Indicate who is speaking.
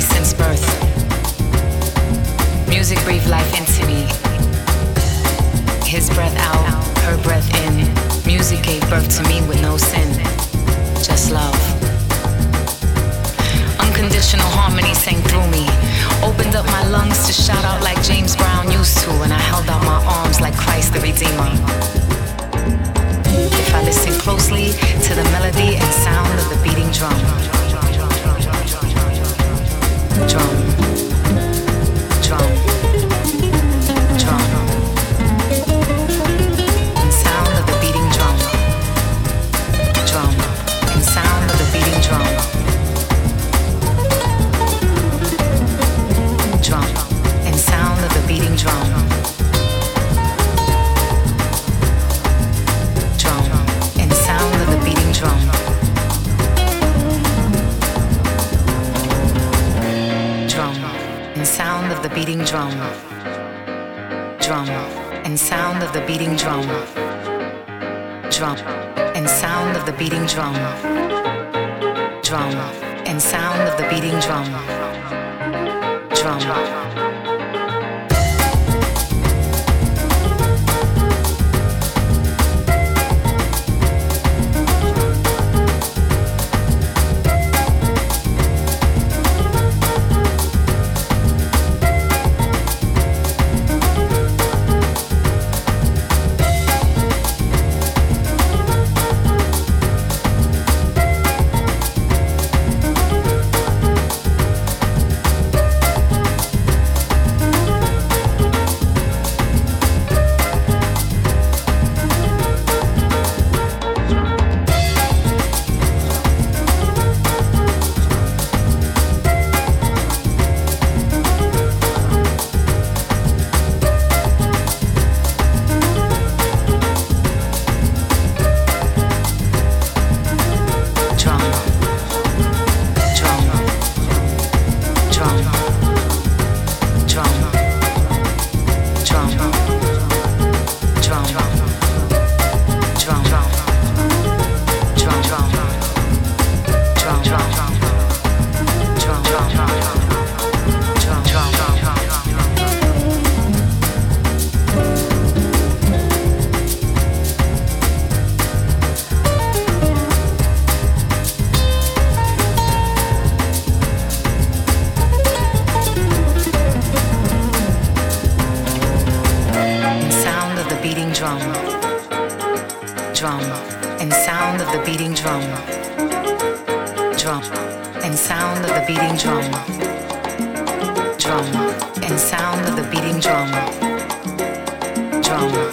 Speaker 1: since birth. Music breathed life into me. His breath out, her breath in. Music gave birth to me with no sin, just love. Unconditional harmony sang through me. Opened up my lungs to shout out like James Brown used to, and I held out my arms like Christ the Redeemer. If I listen closely to the melody and sound of the beating drum. Drum, and sound of the beating drum. drum, and sound of the beating drum, drum, and sound of the beating drum, drum, and sound of the beating drum, Drum, and sound of the beating drum.
Speaker 2: drum and sound of the beating drum. Drum.